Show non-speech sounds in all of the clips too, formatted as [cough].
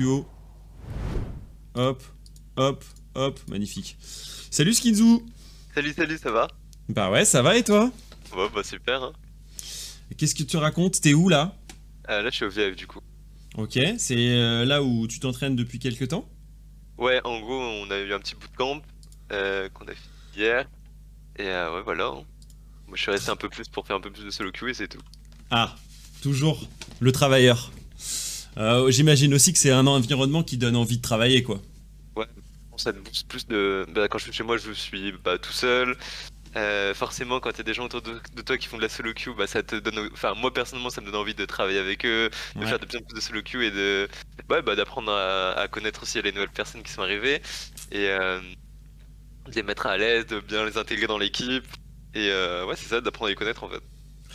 duo. Hop, hop, hop, magnifique. Salut Skinzu Salut, salut, ça va? Bah ouais, ça va et toi? Ouais, bah super. Hein. Qu'est-ce que tu racontes? T'es où là? Euh, là, je suis au VF du coup. Ok, c'est euh, là où tu t'entraînes depuis quelques temps? Ouais, en gros, on a eu un petit bootcamp euh, qu'on a fait hier. Et euh, ouais, voilà. hein. Moi, je suis resté un peu plus pour faire un peu plus de solo queue et c'est tout. Ah, toujours le travailleur. Euh, J'imagine aussi que c'est un environnement qui donne envie de travailler quoi. Ça me booste plus de. Bah, quand je suis chez moi, je suis bah, tout seul. Euh, forcément, quand il y a des gens autour de, de toi qui font de la solo queue, bah, ça te donne. Enfin, moi personnellement, ça me donne envie de travailler avec eux, de Ouais. faire de plus en plus de solo queue et de. Ouais, bah, d'apprendre à, à connaître aussi les nouvelles personnes qui sont arrivées et euh, de les mettre à l'aise, de bien les intégrer dans l'équipe. Et euh, ouais, c'est ça, d'apprendre à les connaître en fait.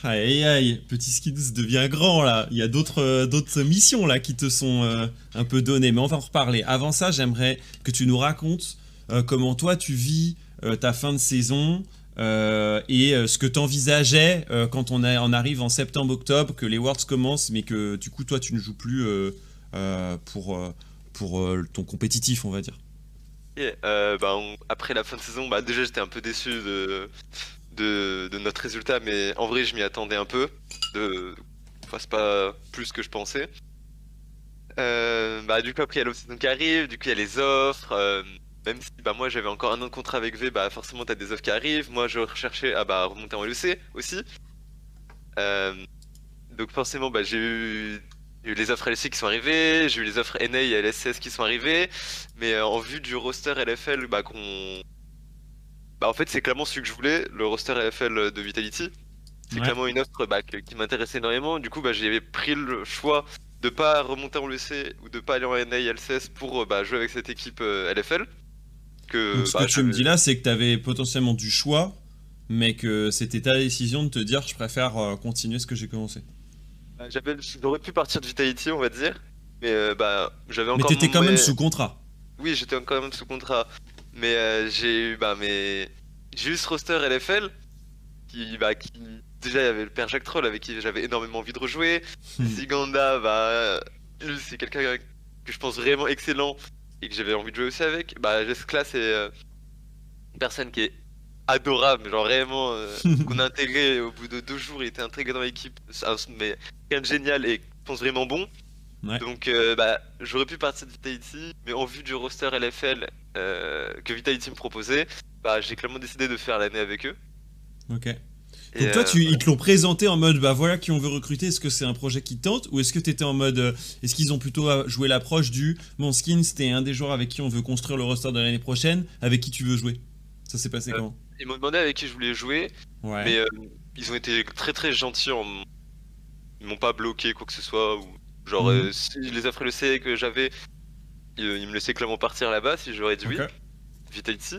Aïe aïe petit Skins devient grand là. Il y a d'autres euh, missions là qui te sont euh, un peu données, mais on va en reparler. Avant ça, j'aimerais que tu nous racontes euh, comment toi tu vis euh, ta fin de saison et ce que tu envisageais quand on, a- on arrive en septembre-octobre, que les Worlds commencent, mais que du coup toi tu ne joues plus pour, pour ton compétitif, on va dire. On- après la fin de saison, bah, déjà j'étais un peu déçu de, de, notre résultat, mais en vrai je m'y attendais un peu. De... C'est pas plus que je pensais. Euh, bah, du coup, après il y a l'off-season qui arrive, du coup il y a les offres. euh, même si bah, moi j'avais encore un an de contrat avec V, bah, forcément t'as des offres qui arrivent. Moi je recherchais à bah, remonter en LEC aussi. Euh, donc forcément bah, j'ai eu, les offres LEC qui sont arrivées, j'ai eu les offres NA et LSS qui sont arrivées. Mais en vue du roster LFL, bah qu'on. Bah en fait c'est clairement celui que je voulais, le roster LFL de Vitality. C'est Ouais. clairement une offre bah, qui m'intéressait énormément. Du coup bah j'ai pris le choix de pas remonter en LEC ou de pas aller en NA et LCS pour euh, bah, jouer avec cette équipe euh, LFL. Que, Donc ce bah, que tu me dis là, c'est que tu avais potentiellement du choix, mais que c'était ta décision de te dire je préfère euh, continuer ce que j'ai commencé. j'avais- J'aurais pu partir de Vitality on va dire. Mais euh, bah j'avais Mais encore. t'étais mon- quand même mais- sous contrat. Oui, j'étais quand même sous contrat. Mais euh, j'ai eu bah j'ai eu ce roster LFL qui bah qui déjà il y avait le père Jacques Troll avec qui j'avais énormément envie de rejouer. Siganda bah lui c'est quelqu'un que je pense vraiment excellent et que j'avais envie de jouer aussi avec. Bah Jeskla c'est euh, une personne qui est adorable, genre vraiment euh, [laughs] qu'on a intégré au bout de deux jours, il était intégré dans l'équipe, mais quelqu'un de génial et je pense vraiment bon. Ouais. Donc euh, bah j'aurais pu partir de Vitality, mais en vue du roster LFL euh, que Vitality me proposait, bah j'ai clairement décidé de faire l'année avec eux. Ok. Et, Donc toi, euh, tu, ils te l'ont présenté en mode bah voilà qui on veut recruter, est-ce que c'est un projet qui te tente ou est-ce que t'étais en mode euh, est-ce qu'ils ont plutôt euh, joué l'approche du mon skin c'était un des joueurs avec qui on veut construire le roster de l'année prochaine, avec qui tu veux jouer? Ça s'est passé Euh, comment? Ils m'ont demandé avec qui je voulais jouer, Ouais. mais euh, ils ont été très très gentils en ils m'ont pas bloqué quoi que ce soit ou genre euh, si les offres LEC que j'avais ils, ils me laissaient clairement partir là-bas si j'aurais dit oui. Vitality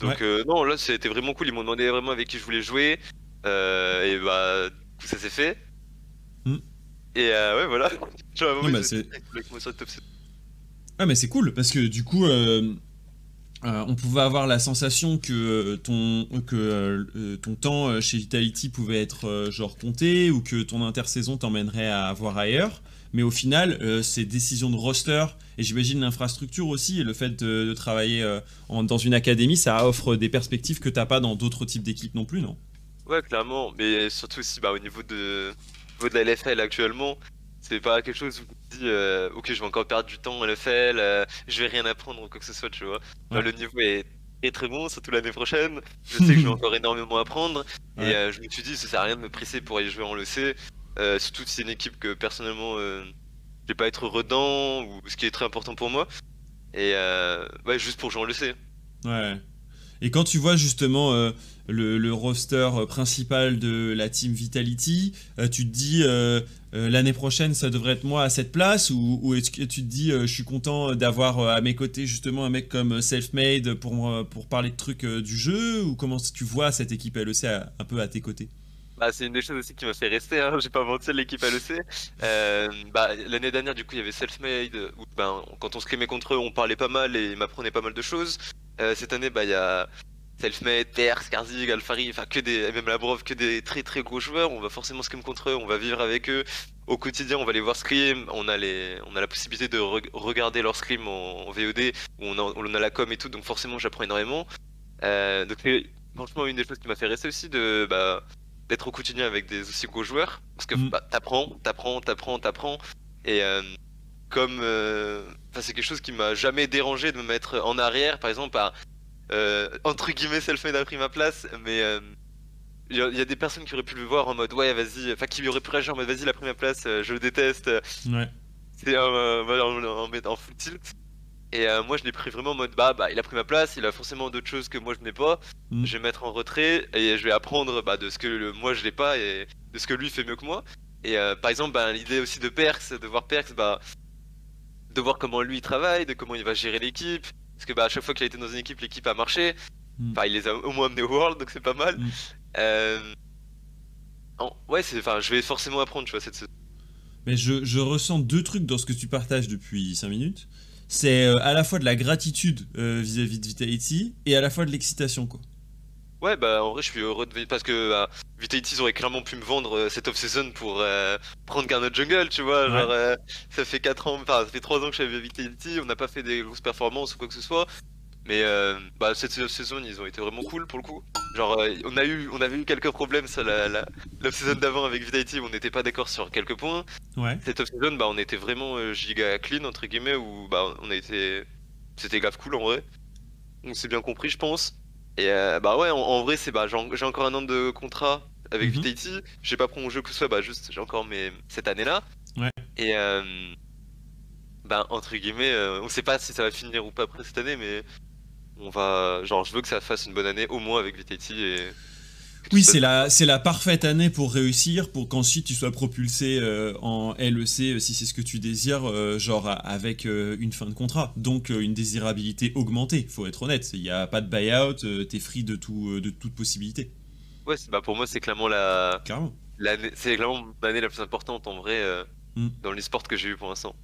donc euh, non là c'était vraiment cool ils m'ont demandé vraiment avec qui je voulais jouer euh, et bah tout ça s'est fait Mhm. et euh, ouais voilà [laughs] Genre, Non, bah, c'est-. Ah mais c'est cool parce que du coup euh, euh, on pouvait avoir la sensation que euh, ton que euh, euh, ton temps euh, chez Vitality pouvait être euh, genre compté ou que ton intersaison t'emmènerait à voir ailleurs. Mais au final, euh, ces décisions de roster et j'imagine l'infrastructure aussi et le fait de, de travailler euh, en- dans une académie, ça offre des perspectives que t'as pas dans d'autres types d'équipes non plus, non? Ouais, clairement, mais surtout aussi bah, au niveau de, au niveau de la LFL actuellement, c'est pas quelque chose où me dis euh, ok je vais encore perdre du temps en LFL, je vais rien apprendre ou quoi que ce soit, tu vois. Ouais. le niveau est très très bon, surtout l'année prochaine. Je sais que je vais [laughs] encore énormément apprendre Ouais. et euh, je me suis dit ça sert à rien de me presser pour aller jouer en LEC, euh, surtout c'est une équipe que personnellement euh, je vais pas être redans ou ce qui est très important pour moi. Et euh, juste pour jouer en LEC. Ouais. Et quand tu vois justement euh, le, le roster principal de la team Vitality, euh, tu te dis l'année prochaine ça devrait être moi à cette place ou, est-ce que tu te dis je suis content d'avoir à mes côtés justement un mec comme Selfmade pour, pour parler de trucs du jeu ou comment tu vois cette équipe LEC un peu à tes côtés? Bah, c'est une des choses aussi qui m'a fait rester, hein, [laughs] j'ai pas menti, l'équipe LEC. Euh, bah, l'année dernière, du coup, il y avait Selfmade, où ben, quand on se clémait contre eux, on parlait pas mal et ils m'apprenaient pas mal de choses. Euh, cette année, bah, il y a Selfmade, PR, Skarzig, Alfari, enfin, que des, même Labrov, que des très très gros joueurs. On va forcément clémer contre eux, on va vivre avec eux. au quotidien, on va les voir scrim, on a, les, on a la possibilité de regarder leur scrim en, VOD, où on a, on a, la com et tout, donc forcément j'apprends énormément. Euh, donc franchement, une des choses qui m'a fait rester aussi, de bah, d'être au quotidien avec des aussi gros joueurs, parce que mm. bah, t'apprends, t'apprends, t'apprends, t'apprends, et euh, comme euh, c'est quelque chose qui m'a jamais dérangé de me mettre en arrière, par exemple, à entre guillemets self-made a pris ma place, mais il y, a des personnes qui auraient pu le voir en mode ouais vas-y, enfin qui auraient pu réagir en mode vas-y la première place, euh, je le déteste. Ouais. C'est euh, en, en, en, full tilt. Et euh, moi je l'ai pris vraiment en mode bah bah il a pris ma place, il a forcément d'autres choses que moi je n'ai pas. Mm. Je vais mettre en retrait et je vais apprendre bah, de ce que moi je l'ai pas et de ce que lui fait mieux que moi. Et par exemple bah, l'idée aussi de Perks, de voir Perks, bah de voir comment lui il travaille, de comment il va gérer l'équipe. Parce que bah à chaque fois qu'il a été dans une équipe, l'équipe a marché. Mm. Enfin, il les a au moins amenés au World, donc c'est pas mal. Mm. Euh... Ouais, c'est, enfin, je vais forcément apprendre, tu vois, cette. Mais je, je, ressens deux trucs dans ce que tu partages depuis 5 minutes. C'est euh, à la fois de la gratitude euh, vis-à-vis de Vitality et à la fois de l'excitation, quoi. Ouais, bah en vrai, je suis heureux de. Parce que bah, Vitality, ils auraient clairement pu me vendre euh, cette off-season pour prendre Garnet Jungle, tu vois. Genre, ça fait 4 ans, enfin, ça fait 3 ans que je suis avec Vitality, on n'a pas fait des grosses performances ou quoi que ce soit. Mais euh, bah, cette saison, ils ont été vraiment cool pour le coup. Genre, euh, on, a eu, on avait eu quelques problèmes sur la, la, saison d'avant avec Vitality, on n'était pas d'accord sur quelques points. Ouais. Cette off-season, bah, on était vraiment euh, giga clean, entre guillemets, où bah, on a été. C'était grave cool en vrai. Donc c'est bien compris, je pense. Et bah ouais, en, vrai, c'est bah, j'ai encore un an de contrat avec mm Vitality. J'ai pas prolongé que ce soit, bah juste, j'ai encore mes... cette année-là. Ouais. Et bah, entre guillemets, on sait pas si ça va finir ou pas après cette année, mais on va, genre, je veux que ça fasse une bonne année, au moins avec Viteti et. Oui, c'est la, c'est la parfaite année pour réussir, pour qu'ensuite tu sois propulsé euh, en LEC euh, si c'est ce que tu désires, euh, genre avec une fin de contrat. Donc une désirabilité augmentée, faut être honnête. Il n'y a pas de buyout, t'es free de, tout, de toute possibilité. Ouais, bah pour moi c'est clairement la. Carrément. C'est clairement l'année la plus importante en vrai mm. dans l'esport que j'ai eu pour l'instant.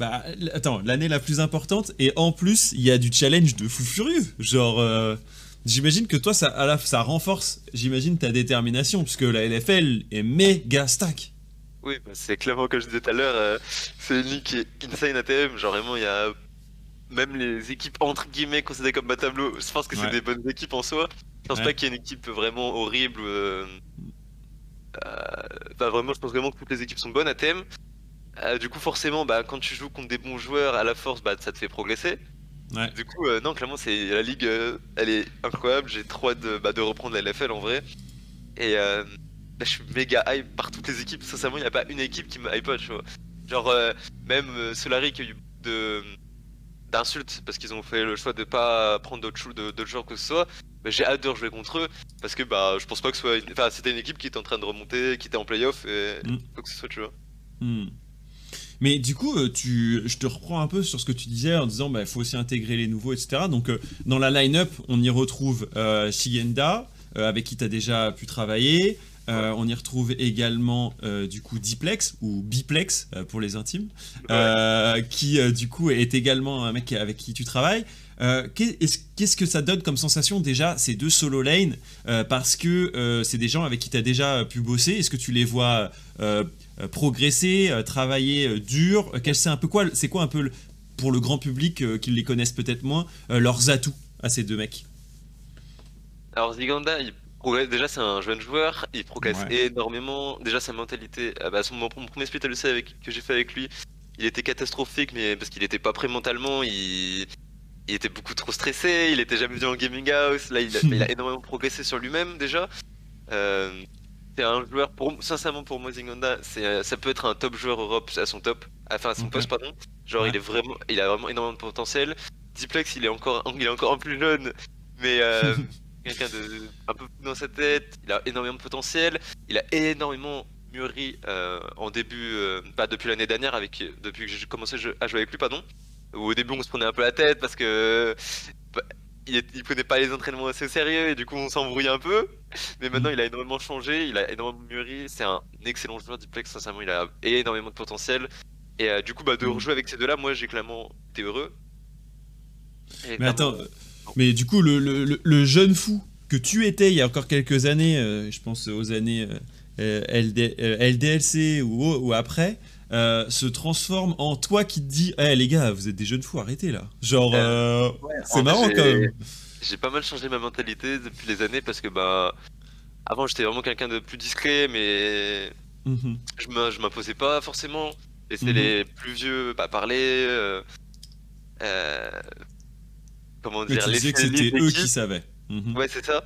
Bah, attends, l'année la plus importante, et en plus, il y a du challenge de fou furieux. Genre, euh, j'imagine que toi, ça, ça renforce, j'imagine, ta détermination, puisque la LFL est méga stack. Oui, bah, c'est clairement, comme je disais tout à l'heure, euh, c'est une ligue qui est insane ATM. Genre, vraiment, il y a même les équipes entre guillemets considérées comme bas tableau. Je pense que c'est des bonnes équipes en soi. Je pense pas qu'il y ait une équipe vraiment horrible. Euh... Bah, vraiment, je pense vraiment que toutes les équipes sont bonnes à thème. Euh, du coup, forcément, bah, quand tu joues contre des bons joueurs à la force, bah, ça te fait progresser. Du coup, euh, non, clairement, c'est la ligue, euh, elle est incroyable. J'ai trop hâte de, bah, de, reprendre la LFL en vrai. Et bah, je suis méga hype par toutes les équipes. Sincèrement, il n'y a pas une équipe qui me hype pas, tu vois. Genre, même Solari qui a eu de d'insultes parce qu'ils ont fait le choix de pas prendre d'autres de, joueurs que ce soit. Mais j'ai hâte de rejouer contre eux parce que bah je pense pas que ce soit. Enfin, c'était une équipe qui était en train de remonter, qui était en playoff et mm. quoi que ce soit, tu vois. Mm. Mais du coup, euh, tu, je te reprends un peu sur ce que tu disais en disant qu'il bah, faut aussi intégrer les nouveaux, etc. Donc, euh, dans la line-up, on y retrouve euh, Shigenda, avec qui tu as déjà pu travailler. on y retrouve également du coup Diplex ou Biplex pour les intimes, qui du coup est également un mec avec qui tu travailles. Qu'est-ce que ça donne comme sensation déjà ces deux solo lane? Parce que c'est des gens avec qui tu as déjà pu bosser. Est-ce que tu les vois euh, progresser, euh, travailler euh, dur C'est un peu quoi C'est quoi un peu pour le grand public qui les connaissent peut-être moins leurs atouts à ces deux mecs? Alors Ziganda, déjà c'est un jeune joueur, il progresse énormément. Déjà sa mentalité, bah, mon, premier split avec, que j'ai fait avec lui, il était catastrophique, mais parce qu'il était pas prêt mentalement, il, était beaucoup trop stressé, il était jamais venu en gaming house. Là, il a, il a [laughs] énormément progressé sur lui-même déjà. Euh, c'est un joueur, pour, sincèrement pour moi, Zingonda, c'est, ça peut être un top joueur Europe à son top, enfin à son poste, pardon. Genre, il est vraiment, il a vraiment énormément de potentiel. Diplex, il est encore, il est encore un plus jeune, mais euh, [laughs] quelqu'un de un peu dans sa tête. Il a énormément de potentiel. Il a énormément mûri euh, en début, euh, pas depuis l'année dernière, avec depuis que j'ai commencé à jouer avec lui, pardon. Où au début on se prenait un peu la tête parce que bah, il, prenait pas les entraînements assez sérieux et du coup on s'embrouillait un peu. Mais maintenant il a énormément changé, il a énormément mûri. C'est un excellent joueur Diplex, sincèrement il a énormément de potentiel. Et euh, du coup bah, de mm. rejouer avec ces deux-là, moi j'ai clairement été heureux. mais attends, mais du coup le, jeune fou que tu étais il y a encore quelques années, euh, je pense aux années LDLC ou, ou après, se transforme en toi qui te dis Eh les gars, vous êtes des jeunes fous, arrêtez là. Genre, c'est marrant quand même. J'ai pas mal changé ma mentalité depuis les années parce que bah. Avant, j'étais vraiment quelqu'un de plus discret, mais. Mhm. Je m'imposais pas forcément. Laisser mhm. les plus vieux bah, parler. Euh, comment dire, les que c'était eux qui savaient. Mhm. Ouais, c'est ça.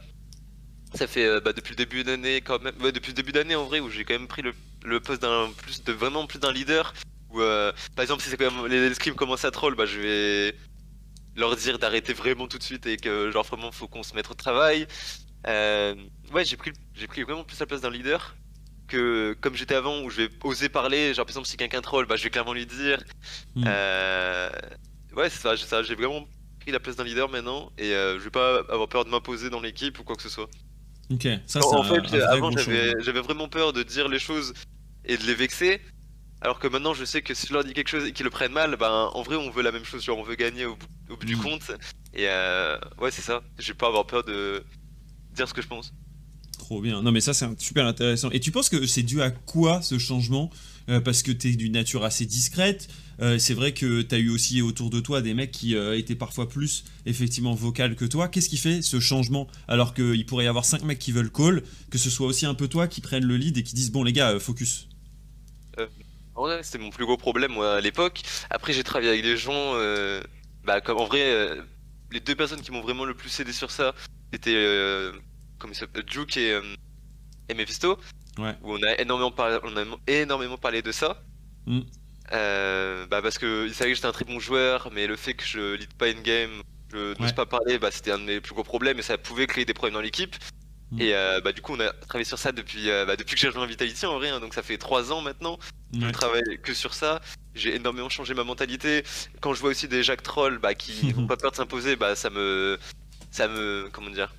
Ça fait euh, bah, depuis le début d'année quand même, depuis le début d'année en vrai où j'ai quand même pris le, poste d'un plus de vraiment plus d'un leader. Où euh, par exemple si c'est quand même les scrims commencent à troll, bah je vais leur dire d'arrêter vraiment tout de suite et que genre vraiment faut qu'on se mette au travail. ouais, j'ai pris j'ai pris vraiment plus la place d'un leader que comme j'étais avant où je vais oser parler. Genre par exemple si quelqu'un troll, bah je vais clairement lui dire. Hmm. Ouais, c'est ça, j'ai vraiment pris la place d'un leader maintenant et euh, je vais pas avoir peur de m'imposer dans l'équipe ou quoi que ce soit. Ok, ça c'est En fait, avant j'avais vraiment peur de dire les choses et de les vexer. Alors que maintenant je sais que si je leur dis quelque chose et qu'ils le prennent mal, ben en vrai on veut la même chose, genre on veut gagner au bout, du mm. compte. Et euh, ouais c'est ça, je vais pas avoir peur de dire ce que je pense. Trop bien. Non mais ça c'est super intéressant. Et tu penses que c'est dû à quoi ce changement? Euh, Parce que tu es d'une nature assez discrète. Euh, c'est vrai que tu as eu aussi autour de toi des mecs qui euh, étaient parfois plus effectivement vocal que toi. Qu'est-ce qui fait ce changement? Alors qu'il pourrait y avoir 5 mecs qui veulent call, que ce soit aussi un peu toi qui prennent le lead et qui disent bon les gars, focus Ouais, c'était mon plus gros problème moi à l'époque. Après j'ai travaillé avec des gens, bah comme en vrai, les deux personnes qui m'ont vraiment le plus aidé sur ça, c'était comme il s'appelle, Juke et, et Mephisto. Ouais. Où on a énormément parlé, on a énormément parlé de ça. Mm. Euh, bah parce que il savait que j'étais un très bon joueur, mais le fait que je lead pas une game, je n'ose pas parler, bah c'était un de mes plus gros problèmes et ça pouvait créer des problèmes dans l'équipe. Mm. Et euh, bah du coup on a travaillé sur ça depuis euh, bah, depuis que j'ai rejoint Vitality en vrai, hein, donc ça fait 3 ans maintenant. Je travaille que sur ça. J'ai énormément changé ma mentalité. Quand je vois aussi des Jack Troll bah, qui [laughs] n'ont pas peur de s'imposer, bah ça me ça me comment dire?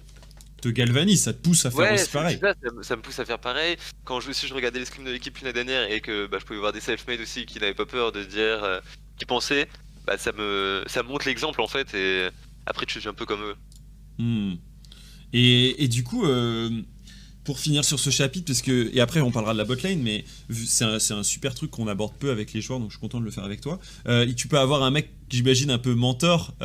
Te galvanise, ça te pousse à faire aussi pareil. Ça, me pousse à faire pareil. Quand je, aussi je regardais les scrims de l'équipe l'année dernière et que bah, je pouvais voir des self-made aussi qui n'avaient pas peur de dire, euh, qui pensaient, bah, ça, me, ça montre l'exemple en fait et après tu suis un peu comme eux. Hmm. Et, du coup, euh, pour finir sur ce chapitre, parce que, et après on parlera de la botlane, mais c'est un, super truc qu'on aborde peu avec les joueurs, donc je suis content de le faire avec toi. Euh, tu peux avoir un mec, j'imagine, un peu mentor,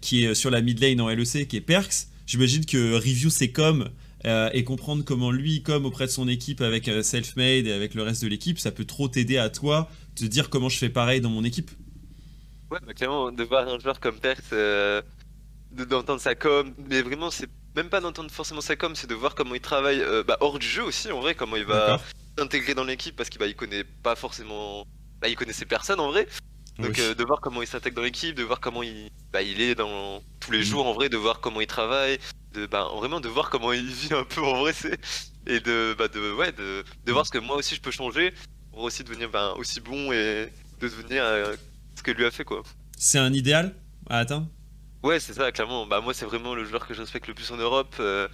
qui est sur la mid lane en LEC, qui est Perks J'imagine que review c'est comme euh, et comprendre comment lui, comme auprès de son équipe avec euh, Selfmade et avec le reste de l'équipe, ça peut trop t'aider à toi de dire comment je fais pareil dans mon équipe. Ouais, bah, clairement, de voir un joueur comme euh, d'entendre sa com, mais vraiment, c'est même pas d'entendre forcément sa com, c'est de voir comment il travaille bah, hors du jeu aussi, en vrai, comment il va s'intégrer dans l'équipe parce qu'il bah, il connaît pas forcément. Bah, il connaissait personne en vrai. Donc euh, de voir comment il s'intègre dans l'équipe, de voir comment il, bah, il est dans tous les mm. jours en vrai, de voir comment il travaille, de bah, vraiment de voir comment il [laughs] vit un peu en vrai, c'est et de bah, de ouais de, de voir ce que moi aussi je peux changer pour aussi devenir bah, aussi bon et de devenir euh, ce que lui a fait quoi. C'est un idéal à atteindre? Ouais c'est ça clairement. Bah moi c'est vraiment le joueur que je respecte le plus en Europe. Euh,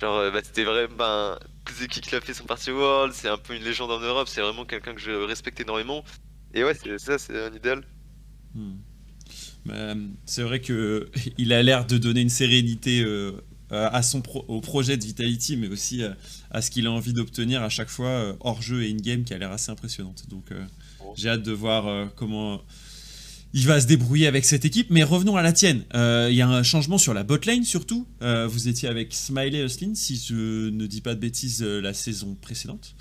genre bah, c'était vraiment bah, qui qui l'a fait son party world, c'est un peu une légende en Europe, c'est vraiment quelqu'un que je respecte énormément. Et ouais, c'est ça, c'est un idéal. Hmm. Bah, c'est vrai que [laughs] il a l'air de donner une sérénité euh, à son au projet de Vitality, mais aussi euh, à, ce qu'il a envie d'obtenir à chaque fois euh, hors jeu et in-game, qui a l'air assez impressionnante. Donc j'ai hâte de voir comment il va se débrouiller avec cette équipe. Mais revenons à la tienne. Il y a un changement sur la botlane surtout. vous étiez avec Smiley Oslin, si je ne dis pas de bêtises, la saison précédente.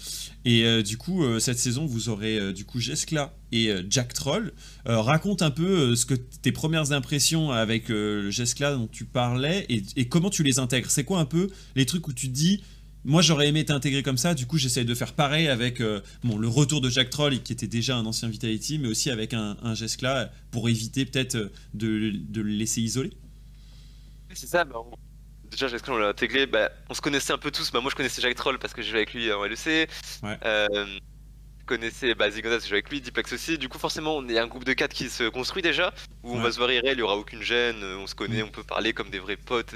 Et euh, du coup, euh, cette saison, vous aurez euh, du coup Jeskla et Jack Troll. raconte un peu ce que tes premières impressions avec Jeskla dont tu parlais et, comment tu les intègres. C'est quoi un peu les trucs où tu te dis, moi j'aurais aimé t'intégrer comme ça, du coup j'essaye de faire pareil avec bon, le retour de Jack Troll qui était déjà un ancien Vitality, mais aussi avec un, un Jeskla pour éviter peut-être de, de, le laisser isoler. C'est ça, bah, déjà Jacques on l'a intégré, bah, on se connaissait un peu tous, bah, moi je connaissais Jack Troll parce que je jouais avec lui en LEC, ouais. euh, je connaissais bah, Zigonas parce que je jouais avec lui, Diplex aussi, du coup forcément on est un groupe de 4 qui se construit déjà, où on va se voir IRL, il n'y aura aucune gêne, on se connaît, on peut parler comme des vrais potes,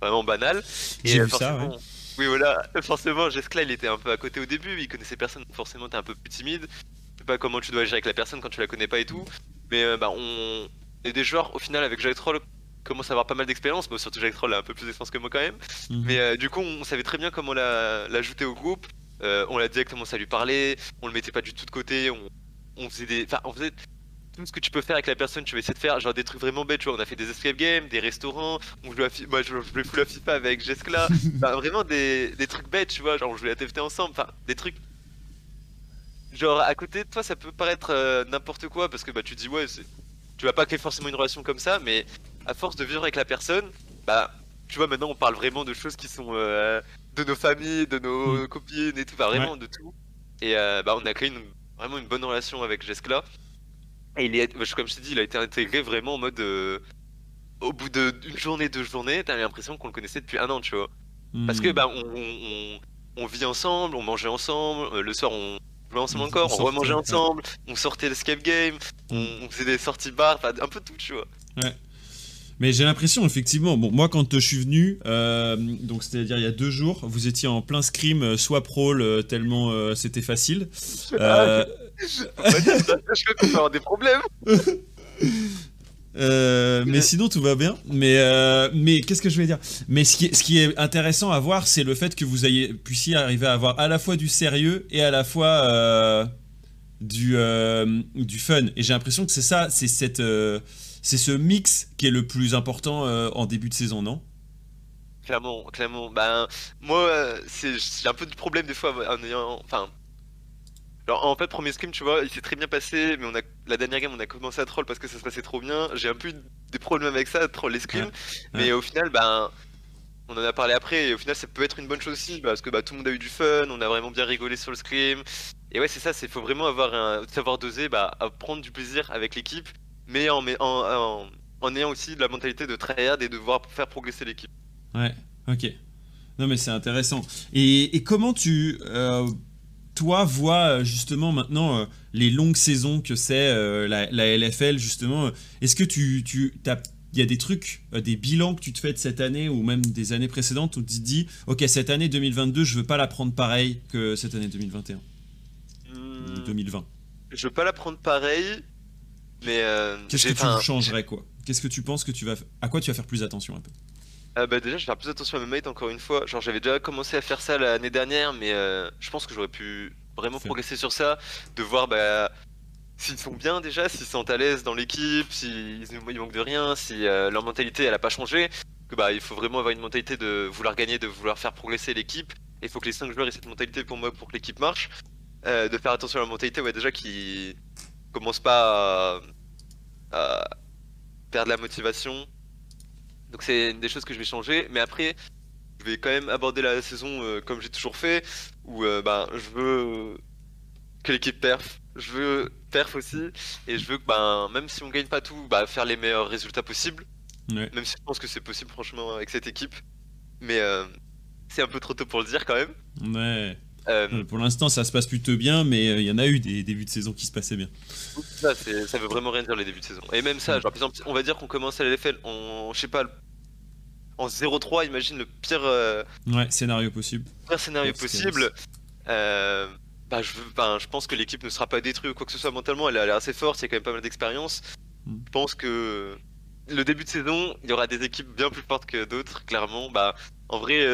vraiment banal. Et vu ça, ouais. Oui voilà, [laughs] forcément Jeskla il était un peu à côté au début, il connaissait personne, forcément t'es un peu plus timide, je sais pas comment tu dois agir avec la personne quand tu la connais pas et tout, mais euh, bah on est des joueurs au final avec Jack Troll commence à avoir pas mal d'expérience, mais surtout Jack Troll a un peu plus d'expérience que moi quand même. Mhm. Mais euh, du coup, on savait très bien comment l'ajouter au groupe. euh, on l'a direct commencé à lui parler, on le mettait pas du tout de côté, on, on faisait des. Enfin, on faisait tout ce que tu peux faire avec la personne, tu vas essayer de faire, genre des trucs vraiment bêtes, tu vois. On a fait des escape games, des restaurants, on jouait à FIFA, moi je jouais full à FIFA avec Jeskla, [laughs] enfin, vraiment des, des trucs bêtes, tu vois, genre on jouait à TFT ensemble, enfin des trucs. Genre à côté de toi, ça peut paraître euh, n'importe quoi parce que bah tu dis ouais, c'est- tu vas pas créer forcément une relation comme ça, mais à force de vivre avec la personne, bah tu vois maintenant on parle vraiment de choses qui sont euh, de nos familles, de nos copines et tout, enfin vraiment de tout. Et euh, bah on a créé une, vraiment une bonne relation avec Jeskla. Et il est, bah, comme je t'ai dit, il a été intégré vraiment en mode. euh, au bout de- d'une journée, deux journées, t'as l'impression qu'on le connaissait depuis un an, tu vois. Parce que Hmm. bah on, on, vit ensemble, on mangeait ensemble, euh, le soir on jouait ensemble encore, on, remangeait ouais. ensemble, on sortait l'escape game, on, on faisait des sorties bar, enfin un peu tout, tu vois. Mais j'ai l'impression, effectivement, bon, moi quand je suis venu, euh, donc c'est-à-dire il y a deux jours, vous étiez en plein scrim, euh, soit prol, euh, tellement euh, c'était facile. [laughs] Euh, dire ça, je crois qu'on peut avoir des problèmes. [laughs] euh, mais sinon tout va bien. Mais, euh, mais qu'est-ce que je vais dire? Mais ce qui, est, ce qui est intéressant à voir, c'est le fait que vous ayez, puissiez arriver à avoir à la fois du sérieux et à la fois euh, du, euh, du fun. Et j'ai l'impression que c'est ça, c'est cette, euh, c'est ce mix qui est le plus important euh, en début de saison, non? Clairement, clairement. Ben, moi, euh, c'est j'ai un peu de problème des fois en ayant. Enfin. Alors, en fait, premier scrim, tu vois, il s'est très bien passé, mais on a la dernière game, on a commencé à troll parce que ça se passait trop bien. J'ai un peu eu des problèmes avec ça, troll les scrims. Ouais. Mais au final, ben. On en a parlé après, et au final, ça peut être une bonne chose aussi, parce que bah, tout le monde a eu du fun, on a vraiment bien rigolé sur le scrim. Et ouais, c'est ça, c'est faut vraiment avoir un savoir doser, bah, à prendre du plaisir avec l'équipe, mais en, mais en, en, en ayant aussi de la mentalité de tryhard et de devoir faire progresser l'équipe. Ouais, ok. Non mais c'est intéressant. Et, et comment tu, euh, toi, vois euh, justement maintenant euh, les longues saisons que c'est euh, la, la LFL justement Est-ce que tu, tu t'as- il y a des trucs, des bilans que tu te fais de cette année ou même des années précédentes où tu te dis, ok, cette année 2022, je veux pas la prendre pareil que cette année 2021 ou Hmm, 2020. Je veux pas la prendre pareil, mais euh, Qu'est-ce que tu changerais quoi? Qu'est-ce que tu penses que tu vas, à quoi tu vas faire plus attention un peu? Euh, bah déjà, je vais faire plus attention à mes mates encore une fois. Genre, j'avais déjà commencé à faire ça l'année dernière, mais euh, je pense que j'aurais pu vraiment Faire. progresser sur ça, de voir bah s'ils sont bien déjà, s'ils se sentent à l'aise dans l'équipe, s'ils ils manquent de rien, si euh, leur mentalité elle a pas changé. Que bah il faut vraiment avoir une mentalité de vouloir gagner, de vouloir faire progresser l'équipe. Il faut que les 5 joueurs aient cette mentalité pour moi pour que l'équipe marche. De faire attention à leur mentalité, ouais déjà qui commence pas à, à perdre la motivation. Donc c'est une des choses que je vais changer. Mais après, je vais quand même aborder la saison euh, comme j'ai toujours fait, où euh, bah, je veux que l'équipe perf, je veux perf aussi, et je veux que ben même si on gagne pas tout, bah, faire les meilleurs résultats possibles. Ouais. Même si je pense que c'est possible franchement avec cette équipe. Mais euh, c'est un peu trop tôt pour le dire quand même. Ouais. Euh, Euh, Pour l'instant, ça se passe plutôt bien, mais euh, il y en a eu des débuts de saison qui se passaient bien. Ça, veut vraiment rien dire les débuts de saison. Et même ça, genre par exemple, on va dire qu'on commence à l'LFL en, je sais pas, en 0-3, imagine le pire, euh, Ouais, scénario possible. pire scénario possible. Bah, je, ben, je pense que l'équipe ne sera pas détruite ou quoi que ce soit mentalement, elle a l'air assez forte, il y a quand même pas mal d'expérience. Mm. Je pense que le début de saison, il y aura des équipes bien plus fortes que d'autres, clairement. Bah, en vrai,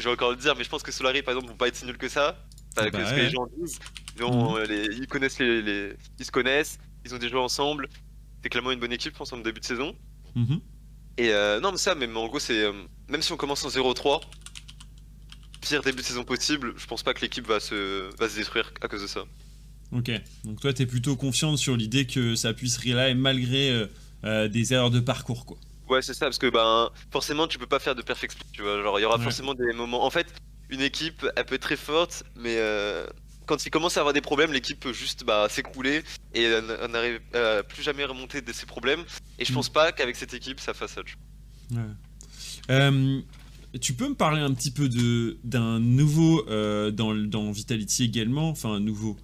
je vais encore le dire, mais je pense que Solari, par exemple, vont pas être si nuls que ça. Ah que bah ce que les gens disent. Ils, ont, Mhm. euh, les- ils connaissent les, les- Ils se connaissent, ils ont déjà joué ensemble. C'est clairement une bonne équipe, je pense, en début de saison. Mhm. Et euh, non, mais ça, même en gros, c'est. euh, même si on commence en 0-3, pire début de saison possible, je pense pas que l'équipe va se, va se détruire à cause de ça. Ok. Donc toi, t'es plutôt confiante sur l'idée que ça puisse rely malgré euh, des erreurs de parcours, quoi. Ouais, c'est ça, parce que ben, forcément, tu peux pas faire de perfect split, tu vois. Genre, il y aura Ouais. forcément des moments. En fait, une équipe, elle peut être très forte, mais euh, quand il commence à avoir des problèmes, l'équipe peut juste bah, s'écrouler et euh, n- n'arrive euh, plus jamais à remonter de ses problèmes. Et je Mm. pense pas qu'avec cette équipe, ça fasse ça. tu vois. Ouais. Euh, tu peux me parler un petit peu de d'un nouveau euh, dans, dans Vitality également, enfin un nouveau.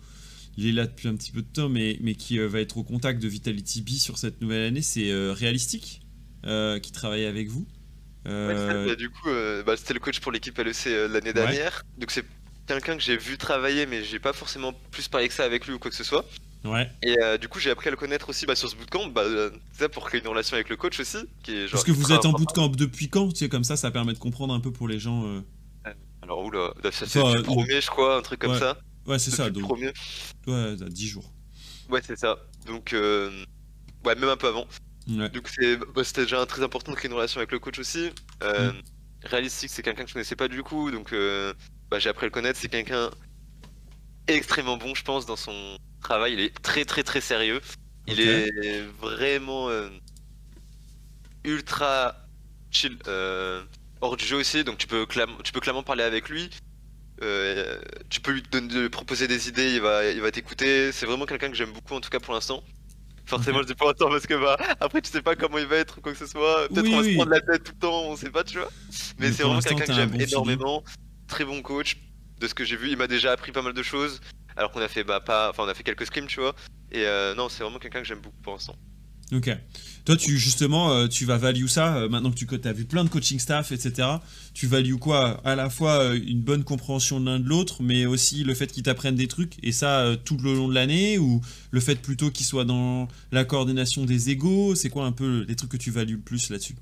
Il est là depuis un petit peu de temps, mais, mais qui euh, va être au contact de Vitality B sur cette nouvelle année. C'est euh, Realistic? Euh, qui travaille avec vous. Euh, Ouais, bah, du coup, euh, bah, c'était le coach pour l'équipe LEC l'année dernière. Donc c'est quelqu'un que j'ai vu travailler, mais j'ai pas forcément plus parlé que ça avec lui ou quoi que ce soit. ouais. Et euh, du coup, j'ai appris à le connaître aussi bah, sur ce bootcamp, bah, euh, ça pour créer une relation avec le coach aussi. Qui est, genre, Parce que vous êtes en bootcamp depuis quand? Tu sais, comme ça, ça permet de comprendre un peu pour les gens. euh. Alors, oula, ça c'est le premier, je crois, un truc comme ça. Ouais, c'est ça. Donc... Premier. Ouais, 10 jours. Ouais, c'est ça. Donc, ouais, même un peu avant. Donc, bah, c'était déjà très important de créer une relation avec le coach aussi. Euh, mm. Realistic, c'est quelqu'un que je connaissais pas du coup, donc bah, j'ai appris à le connaître. C'est quelqu'un extrêmement bon, je pense, dans son travail. Il est très, très, très sérieux. Il est vraiment ultra chill euh, hors du jeu aussi, donc tu peux, tu peux clairement parler avec lui. Euh, tu peux lui donner, proposer des idées, il va, il va t'écouter. C'est vraiment quelqu'un que j'aime beaucoup en tout cas pour l'instant. Forcément, je dis pas autant parce que bah après tu sais pas comment il va être ou quoi que ce soit. Peut-être on va se prendre la tête tout le temps, on sait pas, tu vois. Mais, c'est vraiment quelqu'un que j'aime énormément. Très bon coach. De ce que j'ai vu, il m'a déjà appris pas mal de choses. Alors qu'on a fait bah pas, enfin on a fait quelques scrims, tu vois. Et euh, non, c'est vraiment quelqu'un que j'aime beaucoup pour l'instant. Ok. Toi, tu justement, euh, tu vas value ça. Euh, maintenant que tu as vu plein de coaching staff, etc. Tu values quoi? À la fois euh, une bonne compréhension de l'un de l'autre, mais aussi le fait qu'ils t'apprennent des trucs, et ça tout le long de l'année, ou le fait plutôt qu'ils soient dans la coordination des égaux? C'est quoi un peu les trucs que tu values le plus là-dessus?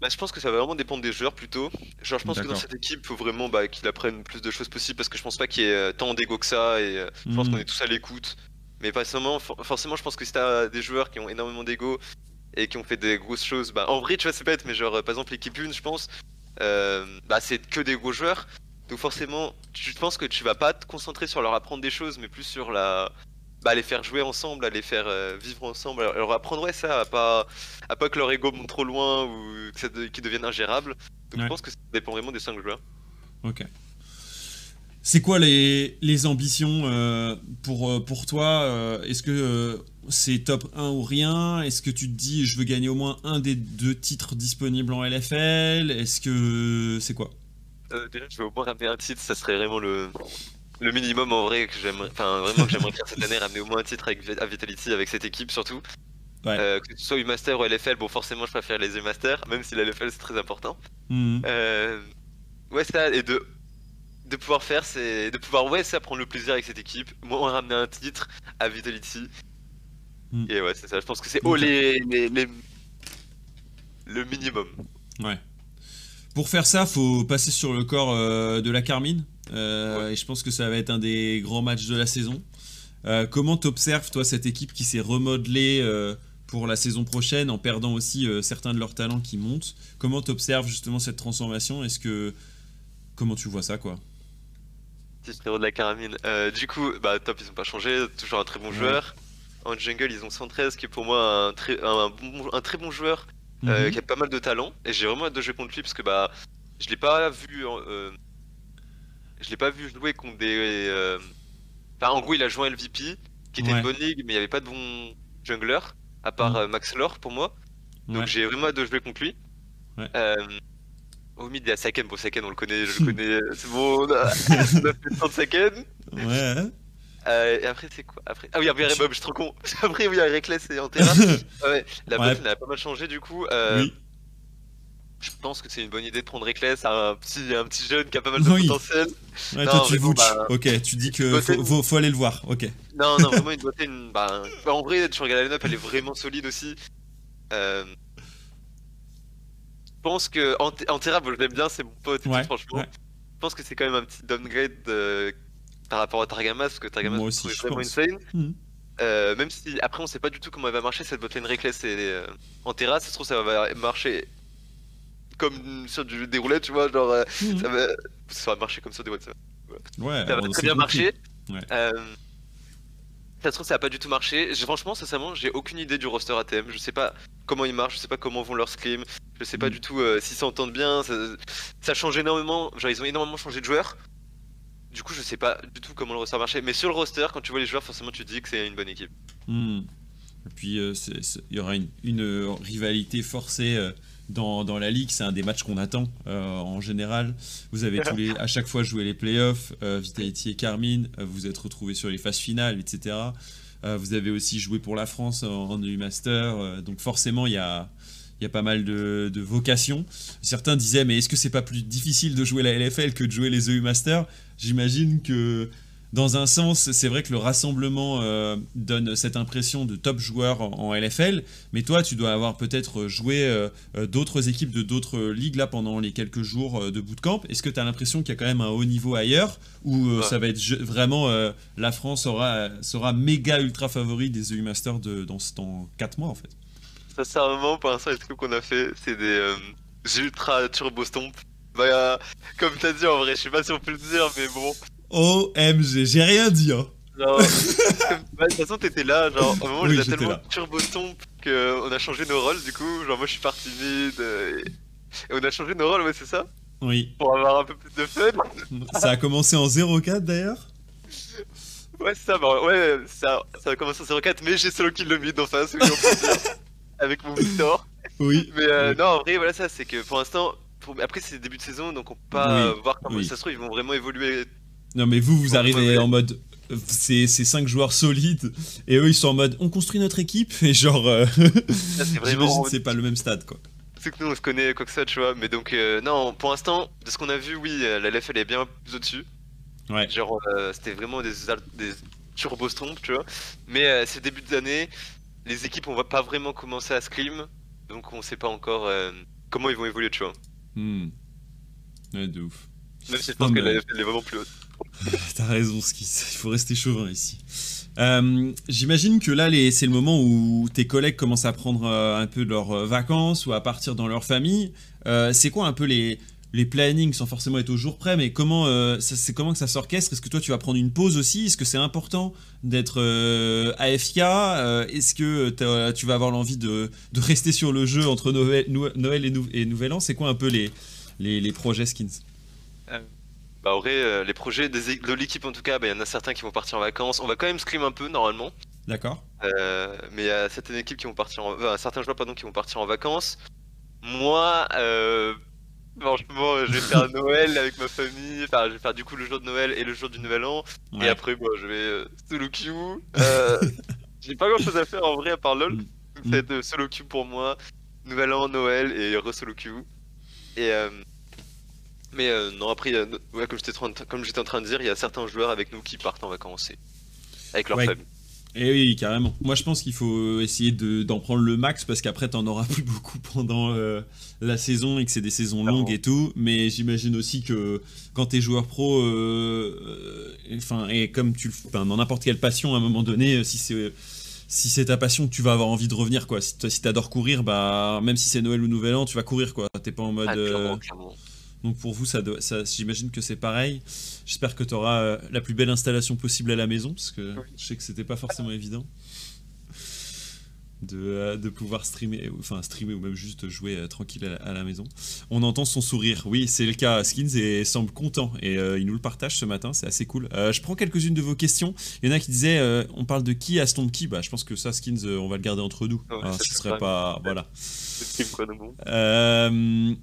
Bah, je pense que ça va vraiment dépendre des joueurs plutôt. Genre, je pense que dans cette équipe, il faut vraiment bah, qu'il apprenne plus de choses possibles parce que je pense pas qu'il y ait tant d'ego que ça et je pense hmm. qu'on est tous à l'écoute. Mais forcément, forcément, je pense que si t'as des joueurs qui ont énormément d'ego et qui ont fait des grosses choses, bah en vrai, tu vois, c'est bête, mais genre, par exemple, l'équipe 1, je pense, euh, bah c'est que des gros joueurs. Donc forcément, je pense que tu vas pas te concentrer sur leur apprendre des choses, mais plus sur la, bah, les faire jouer ensemble, à les faire euh, vivre ensemble. Alors, apprendre ouais, ça, à pas, à pas que leur ego monte trop loin ou qu'ils deviennent ingérables. Donc je pense que ça dépend vraiment des 5 joueurs. Ok. C'est quoi les, les ambitions euh, pour, euh, pour toi euh, Est-ce que c'est top 1 ou rien? Est-ce que tu te dis je veux gagner au moins un des deux titres disponibles en LFL Est-ce que c'est quoi? Déjà, je veux au moins ramener un titre, ça serait vraiment le, le minimum en vrai que j'aimerais, enfin vraiment que j'aimerais faire cette année, ramener au moins un titre avec à Vitality avec cette équipe surtout. que ce soit U-Master ou LFL, bon forcément je préfère les U-Master, même si la LFL c'est très important. Mmh. ouais ça, et de de pouvoir faire, c'est de pouvoir ouais, ça prendre le plaisir avec cette équipe. Moi, on ramener un titre à Vitality. Mm. Et ouais, c'est ça. Je pense que c'est les, les, le minimum. Ouais. Pour faire ça, faut passer sur le corps euh, de la Carmine. Euh, et je pense que ça va être un des grands matchs de la saison. Euh, comment t'observes, toi, cette équipe qui s'est remodelée pour la saison prochaine en perdant aussi certains de leurs talents qui montent? Comment t'observes justement cette transformation? Est-ce que. Comment tu vois ça, quoi? De la caramine. Euh, du coup, bah top, ils ont pas changé, toujours un très bon joueur. En jungle, ils ont 113, qui est pour moi un très, un, un très bon joueur, euh, mhm. qui a pas mal de talent. Et j'ai vraiment hâte de jouer contre lui parce que bah, je l'ai pas vu, euh, je l'ai pas vu jouer contre des. Enfin, en gros, il a joué un LVP, qui était une bonne ligue, mais il y avait pas de bon jungler, à part mhm. Max Lore pour moi. Donc j'ai vraiment hâte de jouer contre lui. Au mid, il y a Saken. Bon, Saken, on le connaît, je le [laughs] connais, c'est bon. On a, [laughs] fait Saken. Ouais. Euh, et après, c'est quoi? Après... Ah oui, après, je suis trop con. [laughs] Après, oui, il y a Reckless et Antera. ah ouais, la ouais. elle a pas mal changé du coup. Euh, oui. Je pense que c'est une bonne idée de prendre Reckless, un petit, un petit jeune qui a pas mal de potentiel. Ouais, non, toi, tu bon, bah, Ok, tu dis que faut, faut, aller le voir. Ok. Non, non, vraiment, il doit être une. Bah, en vrai, tu regardes la line-up, elle est vraiment solide aussi. Euh, pense que Antera, je l'aime bien, c'est mon pote, franchement. Je pense que c'est quand même un petit downgrade euh, par rapport à Targamas, parce que Targamas est vraiment insane. Hmm. Euh, même si après on sait pas du tout comment elle va marcher cette botlane Reckless et euh, Antera, ça se trouve ça va marcher comme sur du, des roulettes, tu vois, genre hmm. ça, va, ça va marcher comme sur des roulettes. Ça ouais, ça va très bien marcher. Ça se trouve, ça a pas du tout marché. Franchement, sincèrement, j'ai aucune idée du roster ATM. Je sais pas comment ils marchent, je sais pas comment vont leurs scrims, je sais pas mm. du tout euh, s'ils s'entendent bien. Ça, change énormément. Genre, ils ont énormément changé de joueurs. Du coup, je sais pas du tout comment le roster marchait. Mais sur le roster, quand tu vois les joueurs, forcément, tu te dis que c'est une bonne équipe. Mm. Et puis, euh, il y aura une, euh, rivalité forcée dans, dans, la ligue. C'est un des matchs qu'on attend en général. Vous avez tous les, à chaque fois joué les playoffs. Vitality et Carmine, vous vous êtes retrouvés sur les phases finales, etc. vous avez aussi joué pour la France en, en master donc forcément, il y a, il y a pas mal de, vocations. Certains disaient, mais est-ce que c'est pas plus difficile de jouer la LFL que de jouer les EU Masters J'imagine que dans un sens, c'est vrai que le rassemblement euh, donne cette impression de top joueur en, LFL, mais toi, tu dois avoir peut-être joué euh, euh, d'autres équipes de d'autres ligues là pendant les quelques jours de bootcamp. Est-ce que tu as l'impression qu'il y a quand même un haut niveau ailleurs, ou ça va être vraiment la France sera, sera méga ultra favori des EU Masters de, dans, dans 4 mois en fait? Sincèrement, pour l'instant, les trucs qu'on a fait, c'est des ultra turbo stomp. Bah, comme t'as dit en vrai, je sais pas on peut le dire, mais bon, OMG, j'ai rien dit. Hein. Genre, [laughs] bah, de toute façon, t'étais là, genre, au moment où oui, j'ai tellement turbo stomp qu'on a changé nos rôles, du coup, genre, moi je suis parti vide, et... on a changé nos rôles, ouais, c'est ça? Oui. Pour avoir un peu plus de fun. [laughs] Ça a commencé en 0-4 d'ailleurs? Ouais, ça, bah, ouais, ça, ça a commencé en 0-4, mais j'ai solo kill le mid en face, oui, avec mon Victor. Oui. Mais euh, non, en vrai, voilà, ça, c'est que pour l'instant, après, c'est début de saison, donc on peut pas voir comment ça se trouve, ils vont vraiment évoluer non, mais vous, vous arrivez en mode. C'est cinq joueurs solides et eux ils sont en mode on construit notre équipe et genre euh, [laughs] j'imagine c'est pas le même stade quoi. C'est que nous on se connaît quoi que ça tu vois mais donc euh, non pour l'instant de ce qu'on a vu oui euh, la LFL est bien plus au dessus. Ouais. Genre c'était vraiment des, des turbo stomp tu vois mais c'est début d'année les équipes on va pas vraiment commencer à scrim donc on sait pas encore comment ils vont évoluer tu vois. Hmm. Ouais de ouf. Même si je pense que la LFL est vraiment plus haute. [laughs] T'as raison, Skis. Il faut rester chauvin ici. Euh, j'imagine que là, c'est le moment où tes collègues commencent à prendre euh, un peu de leurs euh, vacances ou à partir dans leur famille. c'est quoi un peu les, les plannings sans forcément être au jour près, mais comment c'est comment que ça s'orchestre? Est-ce que toi tu vas prendre une pause aussi? Est-ce que c'est important d'être AFK Est-ce que tu vas avoir l'envie de, de, rester sur le jeu entre Noël, Noël et, Nouvel An? C'est quoi un peu les, les, les projets skins? Bah, en vrai, euh, les projets de l'équipe en tout cas, bah, il y en a certains qui vont partir en vacances. On va quand même scrim un peu normalement. D'accord. Euh, mais il y a certaines équipes qui vont partir en... certains joueurs pardon, qui vont partir en vacances. Moi, euh... franchement, je vais faire [laughs] Noël avec ma famille. Enfin, je vais faire du coup le jour de Noël et le jour du Nouvel An. Et après, moi, je vais euh, solo queue. [laughs] J'ai pas grand chose à faire en vrai à part LOL. Mm. Va solo queue pour moi. Nouvel An, Noël et re-solo queue. Et mais euh, non, après, comme j'étais en train de dire, il y a certains joueurs avec nous qui partent en vacances avec leur famille. Et eh oui, carrément. Moi, je pense qu'il faut essayer d'en prendre le max parce qu'après, t'en auras [laughs] plus beaucoup pendant euh, la saison et que c'est des saisons longues et tout. Mais j'imagine aussi que quand t'es joueur pro, euh, enfin, et comme tu le dans n'importe quelle passion, à un moment donné, si c'est si c'est ta passion, tu vas avoir envie de revenir quoi. Si t'adores courir, bah même si c'est Noël ou Nouvel An, tu vas courir quoi. T'es pas en mode. Ah, donc pour vous, ça, ça j'imagine que c'est pareil. J'espère que tu auras euh, la plus belle installation possible à la maison, parce que je sais que c'était pas forcément évident de, euh, de, pouvoir streamer, enfin streamer ou même juste jouer euh, tranquille à la, maison. On entend son sourire. Oui, c'est le cas. Skins et semble content et il nous le partage ce matin. C'est assez cool. je prends quelques-unes de vos questions. Il y en a qui disaient, on parle de qui à Stone qui Bah, je pense que ça, Skins, on va le garder entre nous. Ah ce serait pas, voilà. Euh,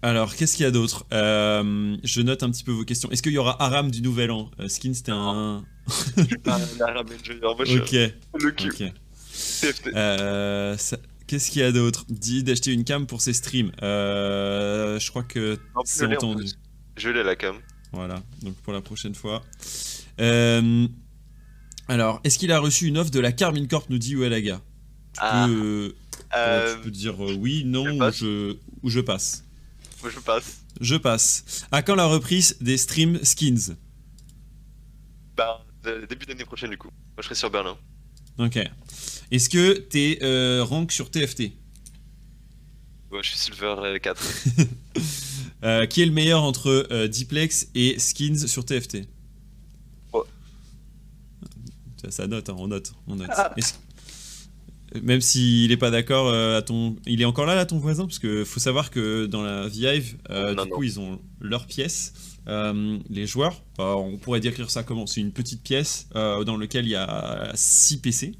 alors, qu'est-ce qu'il y a d'autre? Euh, Je note un petit peu vos questions. Est-ce qu'il y aura Aram du Nouvel An? Euh, Skin, c'était [laughs] un. Aram Ok. Le cul. Euh, qu'est-ce qu'il y a d'autre? Dit d'acheter une cam pour ses streams. je crois que c'est entendu. Je l'ai la cam. Voilà, donc pour la prochaine fois. alors, est-ce qu'il a reçu une offre de la Carmine Corp nous dit Uelaga? Ah. tu, peux, dire oui, non, ou je, ou je passe je passe. Je passe. À quand la reprise des stream skins Bah, début d'année prochaine, du coup. Moi, je serai sur Berlin. Ok. Est-ce que t'es euh, rank sur TFT Ouais, je suis Silver 4. [laughs] Euh, qui est le meilleur entre euh, Diplex et Skins sur TFT oh. Ça note, hein, on note. On note. Ah. Même s'il n'est pas d'accord, euh, à ton... il est encore là, là, ton voisin Parce qu'il faut savoir que dans la Vive, euh, du coup, ils ont leur pièce. Euh, les joueurs, on pourrait décrire ça comment? C'est une petite pièce dans laquelle il y a 6 PC.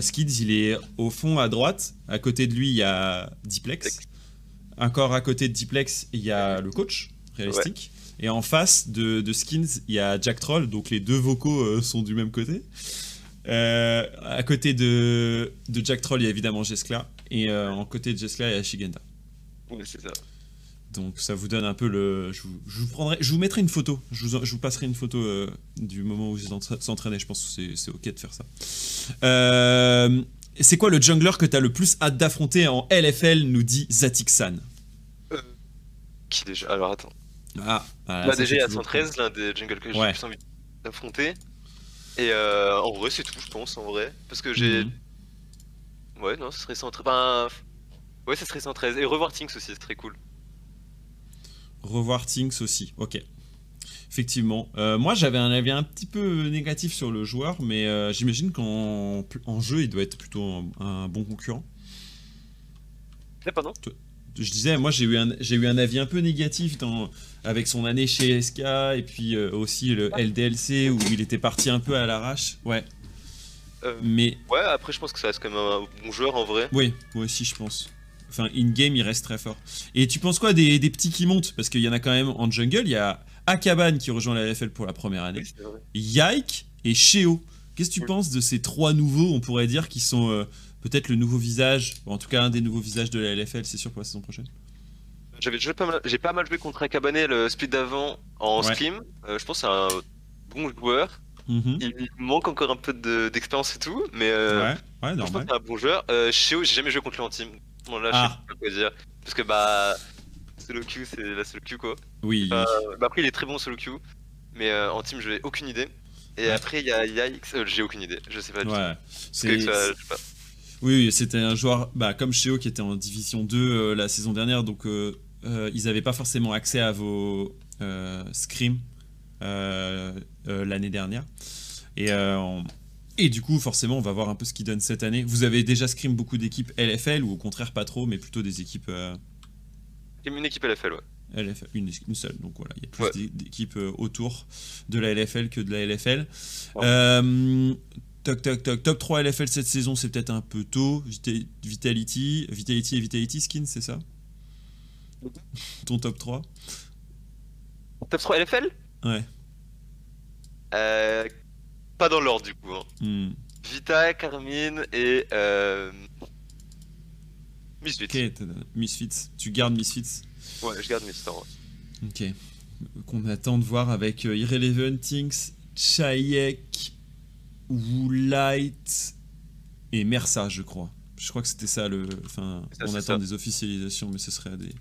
Skids, il est au fond à droite. À côté de lui, il y a Diplex. Encore à côté de Diplex, il y a le coach, réalistique. Et en face de, de, Skins, il y a Jack Troll, donc les deux vocaux sont du même côté. Euh, à côté de, de, Jack Troll, il y a évidemment Jeskla. Et euh, en côté de Jeskla, il y a Shigenda. Oui, c'est ça. Donc ça vous donne un peu le. Je vous, je vous prendrai, je vous mettrai une photo. Je vous, je vous passerai une photo euh, du moment où ils s'entraînaient. Je pense que c'est- c'est ok de faire ça. Euh, c'est quoi le jungler que t'as le plus hâte d'affronter en LFL Nous dit Zatiksan. Qui déjà? Alors attends. Ah, voilà, Bah, ça, déjà, il y a toujours 113, l'un des jungles que j'ai Ouais. le plus envie d'affronter. Et euh, en vrai, c'est tout, je pense, en vrai. Parce que j'ai. Mhm. Ouais, non, ce serait 113. Ben... Ouais, ça serait 113. Et revoir Tinks aussi, c'est très cool. Revoir Things aussi, ok. Effectivement. Euh, moi, j'avais un avis un petit peu négatif sur le joueur, mais euh, j'imagine qu'en en jeu, il doit être plutôt un, un bon concurrent. Eh, pardon Je disais, moi, j'ai eu, un- j'ai eu un avis un peu négatif dans, avec son année chez SK, et puis euh, aussi le LDLC, où il était parti un peu à l'arrache. Ouais. Euh, Mais Ouais, après, je pense que ça reste quand même un bon joueur en vrai. oui, moi aussi, je pense. Enfin, in-game, il reste très fort. Et tu penses quoi des, des petits qui montent? Parce qu'il y en a quand même en jungle, il y a Akaban qui rejoint la LFL pour la première année. Oui. Yike et Sheo. Qu'est-ce que tu penses de ces trois nouveaux, on pourrait dire, qui sont euh, peut-être le nouveau visage, ou en tout cas un des nouveaux visages de la LFL, c'est sûr pour la saison prochaine? J'avais déjà pas mal, j'ai pas mal joué contre Akabane le split d'avant en Ouais. scrim. Euh, je pense que c'est un bon joueur. Mhm. Il manque encore un peu de- d'expérience et tout, mais euh, Ouais, ouais, je pense que c'est un bon joueur. Euh, Sheo, j'ai jamais joué contre lui en team. Bon, là, Ah. je sais pas quoi dire. Parce que bah, solo queue, c'est la solo queue quoi. Oui, bah, après, il est très bon solo queue, mais en team, je n'ai aucune idée. Et après, il y a Yikes, euh, j'ai aucune idée, je sais pas du tout. ouais. C'est-. Oui, oui, c'était un joueur bah, comme Sheo qui était en Division 2 euh, la saison dernière, donc euh, euh, ils n'avaient pas forcément accès à vos scrims l'année dernière. Et, on- et du coup, forcément, on va voir un peu ce qu'ils donnent cette année. Vous avez déjà scrim beaucoup d'équipes LFL ou au contraire pas trop, mais plutôt des équipes Une équipe LFL, ouais. LFL, une, une seule. Donc voilà, il y a plus Ouais. d'équipes euh, autour de la LFL que de la LFL. Ouais. Euh, toc, toc, toc. Top 3 LFL cette saison, c'est peut-être un peu tôt. Vita- Vitality, Vitality et Vitality Skin, c'est ça? Ton top 3 Top 3 LFL Ouais. euh, Pas dans l'ordre du coup. Hein. Hmm. Vita, Carmine et. Euh... Misfit. Ok, t'as- Misfits. Tu gardes Misfits? Ouais, je garde mes stores. Ok. Qu'on attend de voir avec euh, Irrelevant Things, Chayek, Woolite et Mersa, je crois. Je crois que c'était ça le. Enfin, Ça, on attend ça. des officialisations, mais ce serait des.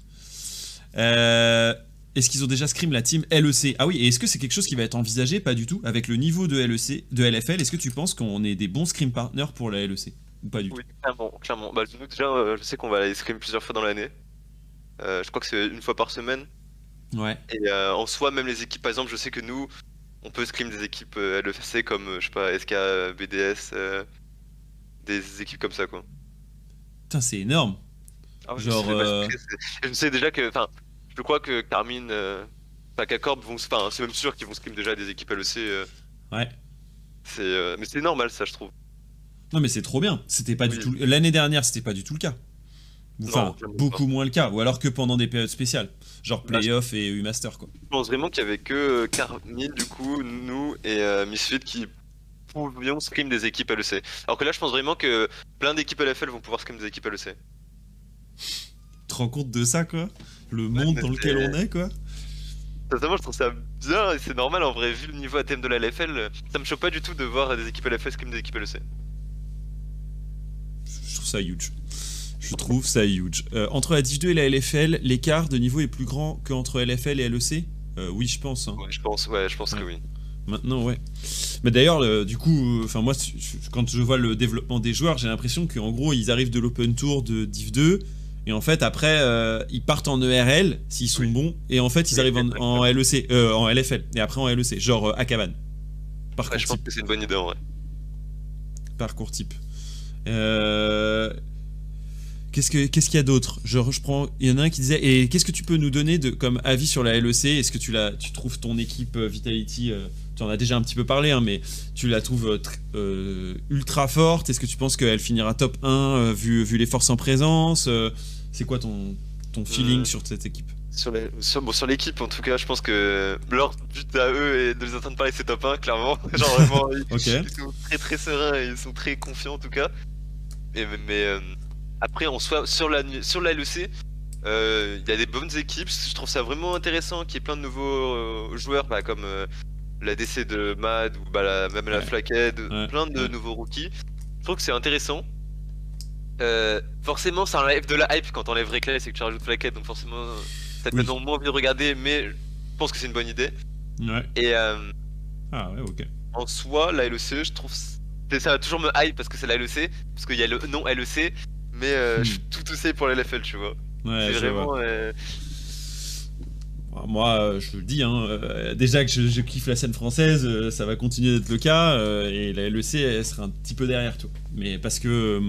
Euh, est-ce qu'ils ont déjà scrim la team LEC Ah oui, et est-ce que c'est quelque chose qui va être envisagé? Pas du tout. Avec le niveau de LEC, de LFL, est-ce que tu penses qu'on est des bons scrim partners pour la LEC Ou pas du tout? Oui, clairement, clairement. Bah, nous, déjà, euh, je sais qu'on va aller scrim plusieurs fois dans l'année. Euh, je crois que c'est une fois par semaine. Ouais. Et euh, en soi, même les équipes, par exemple, je sais que nous, on peut scrim des équipes euh, LFC comme, euh, je sais pas, SK, BDS, euh, des équipes comme ça, quoi. Putain, c'est énorme. Ah Genre, je sais, je déjà que, enfin, je crois que Carmine, euh, qu'Accorb vont, enfin, c'est même sûr qu'ils vont scrim déjà des équipes LEC. euh, Ouais. c'est, euh, mais c'est normal, ça, je trouve. Non mais c'est trop bien. C'était pas du tout l'année dernière, c'était pas du tout le cas. Enfin, Non, beaucoup moins le cas. Ou alors que pendant des périodes spéciales, genre Là, playoff et U-Master quoi. Je pense vraiment qu'il y avait que euh, Carmine, du coup, nous et euh, Misfit qui pouvions scrim des équipes LEC. Alors que là, je pense vraiment que plein d'équipes LFL vont pouvoir scrim des équipes LEC. Tu te rends compte de ça quoi? Le monde dans lequel on est quoi? Sincèrement, je trouve ça bien et c'est normal en vrai, vu le niveau ATM de la LFL, ça me choque pas du tout de voir des équipes LFL scrim des équipes LEC. Je trouve ça huge. Je trouve ça huge. Euh, entre la Div 2 et la LFL, l'écart de niveau est plus grand qu'entre LFL et LEC Euh, Oui, je pense. hein. Ouais, je pense, ouais, je pense que oui. Maintenant, ouais. Mais d'ailleurs, le- du coup, enfin moi, quand je vois le développement des joueurs, j'ai l'impression qu'en gros, ils arrivent de l'Open Tour de Div 2. Et en fait, après, euh, ils partent en ERL s'ils sont Oui. bons. Et en fait, ils Oui, arrivent en, LEC, euh, en LFL. Et après en LEC, genre euh, Akaban. Parcours Ouais, je pense type. que c'est une bonne idée en vrai. Parcours type. Qu'est-ce que- qu'est-ce qu'il y a d'autre? Je, je prends. Il y en a un qui disait. Et qu'est-ce que tu peux nous donner de, comme avis sur la LEC Est-ce que tu, la, tu trouves ton équipe euh, Vitality euh, Tu en as déjà un petit peu parlé, hein, mais tu la trouves euh, tr- ultra forte? Est-ce que tu penses qu'elle finira top 1 euh, vu, vu les forces en présence C'est quoi ton, ton feeling sur cette équipe? Sur les- sur- bon, sur l'équipe, en tout cas, je pense que leur but à eux est de les entendre parler, c'est top 1, clairement. [laughs] Genre vraiment, ils, sont très très sereins et ils sont très confiants en tout cas. Et, mais après, en soi, sur la, sur la LEC, Euh, Il y a des bonnes équipes. Je trouve ça vraiment intéressant qu'il y ait plein de nouveaux euh, joueurs, bah, comme euh, la DC de Mad ou bah, la- même la Ouais. Flackhead, Ouais, plein de ouais. nouveaux rookies. Je trouve que c'est intéressant. Forcément, ça enlève de la hype quand t'enlèves Reckless et que tu rajoutes Flackhead, donc forcément, ça te Oui. donne moins envie de regarder, mais je pense que c'est une bonne idée. Ouais. Et Ah ouais, ok. en soi, la LEC, je trouve. c'est- Ça va toujours me hype parce que c'est la LEC, parce qu'il y a le nom LEC, mais euh, Hmm. je suis tout aussi pour la LFL, tu vois. Ouais, c'est vois. vraiment. euh, Moi, euh, je te le dis, hein, déjà que je, je kiffe la scène française, ça va continuer d'être le cas, et la LEC, elle sera un petit peu derrière tout. Mais parce que, euh,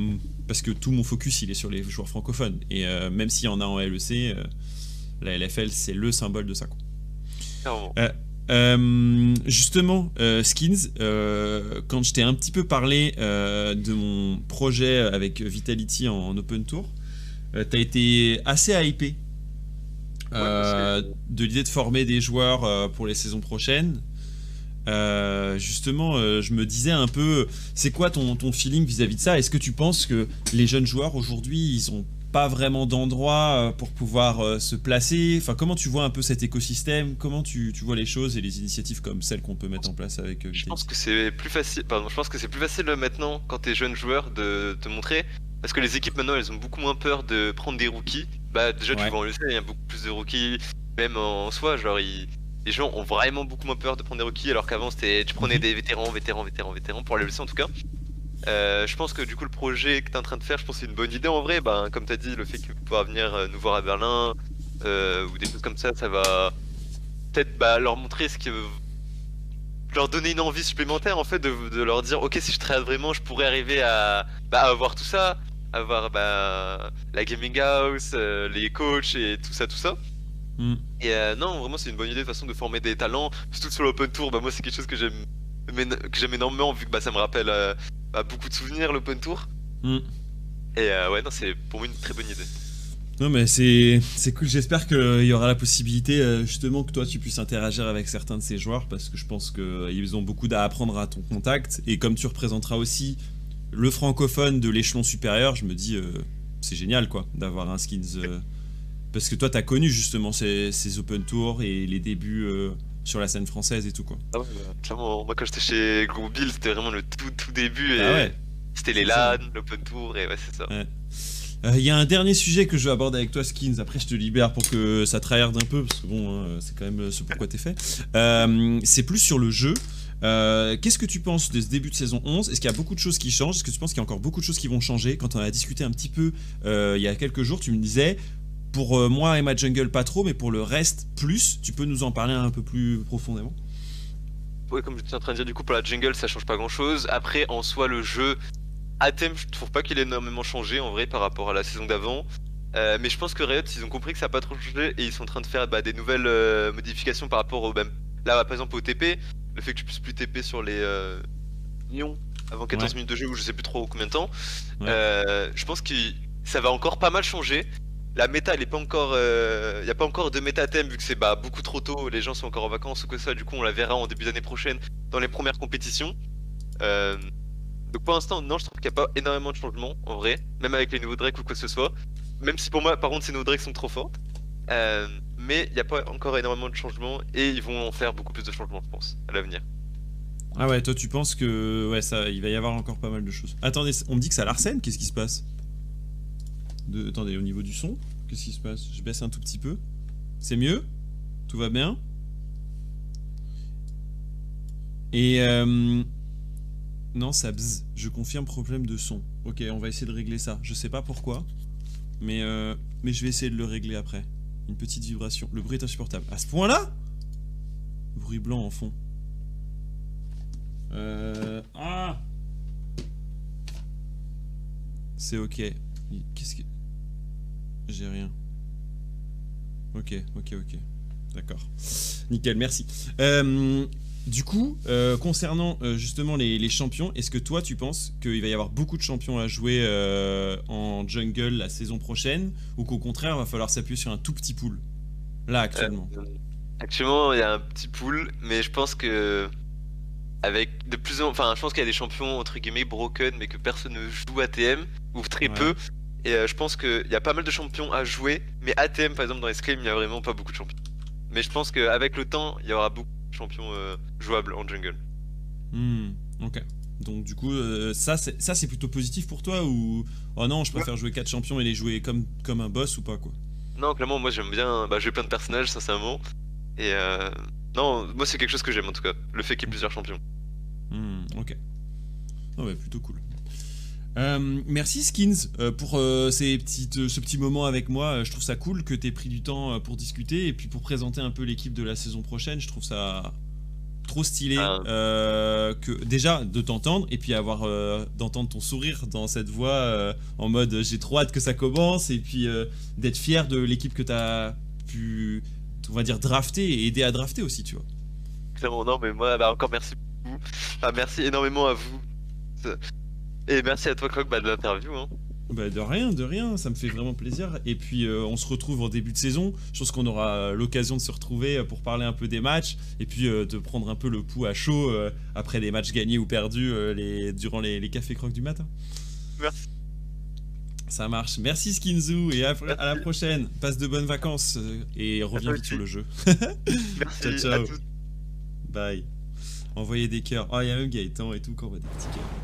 parce que tout mon focus, il est sur les joueurs francophones. Et même s'il y en a en LEC, la LFL, c'est le symbole de ça. Quoi. Euh, justement, euh, Skins, euh, quand je t'ai un petit peu parlé de mon projet avec Vitality en, en Open Tour, t'as été assez hypé de l'idée de former des joueurs pour les saisons prochaines. Justement, je me disais un peu, c'est quoi ton, ton feeling vis-à-vis de ça? Est-ce que tu penses que les jeunes joueurs aujourd'hui, ils ont pas vraiment d'endroit euh, pour pouvoir euh, se placer Enfin, comment tu vois un peu cet écosystème? Comment tu, tu vois les choses et les initiatives comme celles qu'on peut mettre en place avec euh, Je pense que c'est plus facile. Pardon, je pense que c'est plus facile maintenant quand t'es jeune joueur de te montrer. Parce que les équipes maintenant elles ont beaucoup moins peur de prendre des rookies. Bah déjà Ouais. tu vois on le sait, il y a beaucoup plus de rookies. Même en soi, genre ils- les gens ont vraiment beaucoup moins peur de prendre des rookies alors qu'avant c'était tu prenais Mhm. des vétérans, vétérans, vétérans, vétérans pour les leçons en tout cas. Euh, je pense que du coup le projet que t'es en train de faire, je pense que c'est une bonne idée en vrai. Bah, comme t'as dit, le fait qu'ils pourra venir euh, nous voir à Berlin euh, ou des choses comme ça, ça va peut-être bah, leur montrer ce que leur donner une envie supplémentaire en fait de, de leur dire ok si je travaille vraiment je pourrais arriver à, bah, avoir tout ça avoir bah, la gaming house euh, les coachs et tout ça tout ça Mm. et non vraiment c'est une bonne idée de façon de former des talents surtout sur l'open tour bah moi c'est quelque chose que j'aime que j'aime énormément vu que bah, ça me rappelle euh, bah, beaucoup de souvenirs l'open tour. Mm. et euh, ouais non c'est pour moi une très bonne idée. Non mais c'est c'est cool, j'espère qu'il y aura la possibilité euh, justement que toi tu puisses interagir avec certains de ces joueurs parce que je pense qu'ils ont beaucoup à apprendre à ton contact. Et comme tu représenteras aussi le francophone de l'échelon supérieur, je me dis euh, c'est génial quoi d'avoir un skins euh, parce que toi t'as connu justement ces, ces open tours et les débuts euh, sur la scène française et tout quoi. ah ouais, bah, clairement moi quand j'étais chez Group Bill c'était vraiment le tout tout début et Ah ouais. c'était les. LAN l'open tour et ouais c'est ça Euh, Il y a un dernier sujet que je veux aborder avec toi, Skins. Après, je te libère pour que ça tryhard un peu, parce que bon, hein, c'est quand même ce pourquoi t'es fait. Euh, c'est plus sur le jeu. Euh, Qu'est-ce que tu penses de ce début de saison 11 Est-ce qu'il y a beaucoup de choses qui changent? Est-ce que tu penses qu'il y a encore beaucoup de choses qui vont changer? Quand on a discuté un petit peu euh, il y a quelques jours, tu me disais, pour euh, moi et ma jungle, pas trop, mais pour le reste, plus. Tu peux nous en parler un peu plus profondément Ouais, comme je suis en train de dire, du coup, pour la jungle, ça change pas grand chose. Après, en soi, le jeu, à thème, je trouve pas qu'il ait énormément changé en vrai par rapport à la saison d'avant. Euh, mais je pense que Riot, ils ont compris que ça a pas trop changé et ils sont en train de faire bah, des nouvelles euh, modifications par rapport au même. Là, par exemple, au TP, le fait que tu puisses plus TP sur les euh, millions avant 14 Ouais. minutes de jeu ou je sais plus trop combien de temps. Ouais. Euh, je pense que ça va encore pas mal changer. La méta, elle pas encore. Il n'y a pas encore de méta thème vu que c'est bah, beaucoup trop tôt. Les gens sont encore en vacances ou que ça. Du coup, on la verra en début d'année prochaine dans les premières compétitions. Euh, donc pour l'instant, non, je trouve qu'il n'y a pas énormément de changements en vrai, même avec les nouveaux Drakes ou quoi que ce soit. Même si pour moi, par contre, ces nouveaux Drakes sont trop fortes. Euh, mais il n'y a pas encore énormément de changements et ils vont en faire beaucoup plus de changements, je pense, à l'avenir. Ah ouais, toi tu penses que ouais ça, il va y avoir encore pas mal de choses. Attendez, on me dit que ça l'arsène, qu'est-ce qui se passe? De... Attendez, au niveau du son, qu'est-ce qui se passe? Je baisse un tout petit peu. C'est mieux? Tout va bien? Et euh... non, ça bzz. Je confirme problème de son. Ok, on va essayer de régler ça. Je sais pas pourquoi, mais euh... mais je vais essayer de le régler après. Une petite vibration. Le bruit est insupportable. À ce point-là? Bruit blanc en fond. Euh... Ah C'est ok. Qu'est-ce que... J'ai rien. Ok, ok, ok. D'accord. Nickel, merci. Euh, du coup, euh, concernant euh, justement les, les champions, est-ce que toi tu penses qu'il va y avoir beaucoup de champions à jouer en jungle la saison prochaine ou qu'au contraire il va falloir s'appuyer sur un tout petit pool Là actuellement? Actuellement, il y a un petit pool, mais je pense que avec de plus en enfin, je pense qu'il y a des champions entre guillemets broken, mais que personne ne joue ATM ou très Ouais. peu. Et euh, je pense qu'il y a pas mal de champions à jouer, mais ATM par exemple dans Escape, il y a vraiment pas beaucoup de champions. Mais je pense qu'avec le temps, il y aura beaucoup de champions euh, jouables en jungle. Hmm, ok. Donc du coup, euh, ça c'est plutôt positif pour toi ou oh non, je préfère jouer 4 champions et les jouer comme comme un boss ou pas quoi? Non, clairement, moi j'aime bien bah, jouer plein de personnages, sincèrement. Et euh, non, moi c'est quelque chose que j'aime en tout cas, le fait qu'il y ait plusieurs champions. Hmm, ok. Ah ouais, plutôt cool. Euh, merci Skins euh, pour euh, ces petites, ce petit moment avec moi. Je trouve ça cool que tu aies pris du temps pour discuter et puis pour présenter un peu l'équipe de la saison prochaine. Je trouve ça trop stylé Ah. que déjà de t'entendre et puis avoir d'entendre ton sourire dans cette voix en mode j'ai trop hâte que ça commence et puis d'être fier de l'équipe que tu as pu on va dire drafter et aider à drafter aussi tu vois. Clairement, non, mais moi, bah, encore merci beaucoup. Merci énormément à vous. Et merci à toi, Croc, bah, de l'interview. Hein. Bah de rien, de rien, ça me fait vraiment plaisir. Et puis euh, on se retrouve en début de saison. Je pense qu'on aura euh, l'occasion de se retrouver euh, pour parler un peu des matchs et puis euh, de prendre un peu le pouls à chaud euh, après des matchs gagnés ou perdus les, durant les, les cafés crocs du matin. Merci. Ça marche. Merci Skinzoo et à, à la prochaine. Passe de bonnes vacances et reviens vite sur le jeu. [laughs] Merci Ciao, ciao. Bye. Envoyez des cœurs. Oh, il y a même Gaëtan et tout, qu'on voit des petits cœurs et tout.